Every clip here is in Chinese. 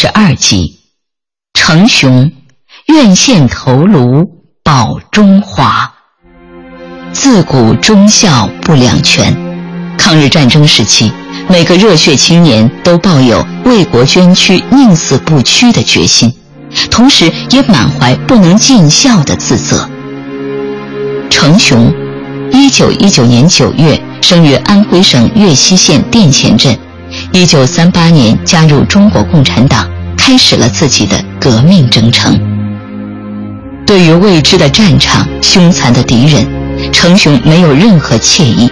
十二集，程雄愿献头颅保中华。自古忠孝不两全，抗日战争时期，每个热血青年都抱有为国捐躯、宁死不屈的决心，同时也满怀不能尽孝的自责。程雄，一九一九年九月生于安徽省岳西县殿前镇。一九三八年加入中国共产党，开始了自己的革命征程。对于未知的战场、凶残的敌人，程雄没有任何惬意。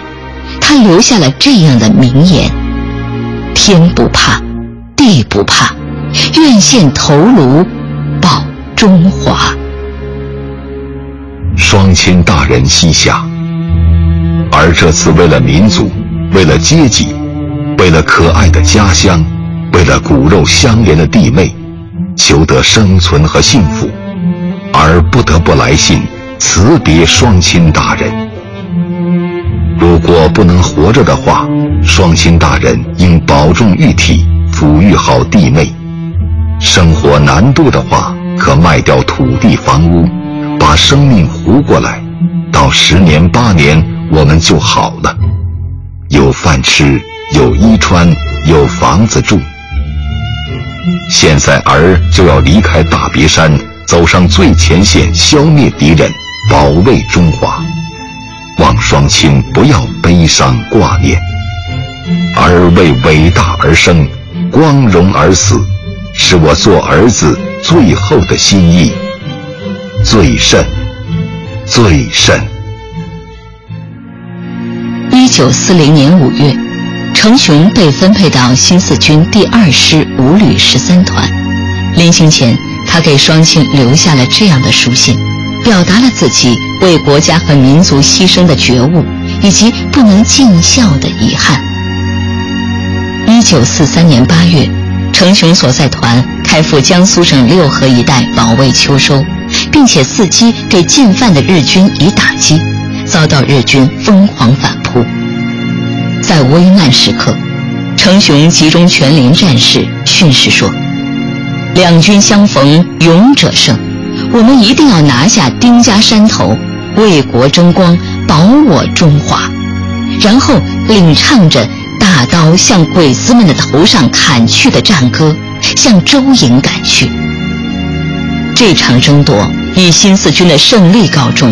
他留下了这样的名言：“天不怕，地不怕，愿献头颅保中华。”双亲大人膝下，而这次为了民族，为了阶级。为了可爱的家乡，为了骨肉相连的弟妹，求得生存和幸福，而不得不来信辞别双亲大人。如果不能活着的话，双亲大人应保重玉体，抚育好弟妹。生活难度的话，可卖掉土地房屋，把生命糊过来，到十年八年，我们就好了，有饭吃。有衣穿，有房子住。现在儿就要离开大别山，走上最前线，消灭敌人，保卫中华。望双亲不要悲伤挂念，儿为伟大而生，光荣而死，是我做儿子最后的心意。最甚，最甚。一九四零年五月。程雄被分配到新四军第二师五旅十三团，临行前，他给双亲留下了这样的书信，表达了自己为国家和民族牺牲的觉悟，以及不能尽孝的遗憾。一九四三年八月，程雄所在团开赴江苏省六合一带保卫秋收，并且伺机给进犯的日军以打击，遭到日军疯狂反。在危难时刻，程雄集中全连战士训示说：“两军相逢，勇者胜。我们一定要拿下丁家山头，为国争光，保我中华。”然后领唱着大刀向鬼子们的头上砍去的战歌，向周营赶去。这场争夺以新四军的胜利告终。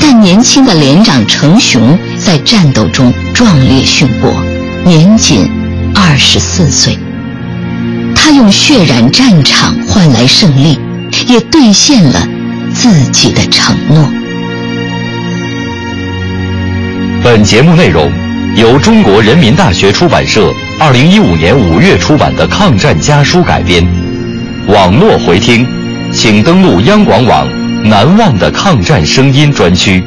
但年轻的连长程雄在战斗中壮烈殉国，年仅二十四岁。他用血染战场换来胜利，也兑现了自己的承诺。本节目内容由中国人民大学出版社二零一五年五月出版的《抗战家书》改编，网络回听，请登录央广网。难忘的抗战声音专区。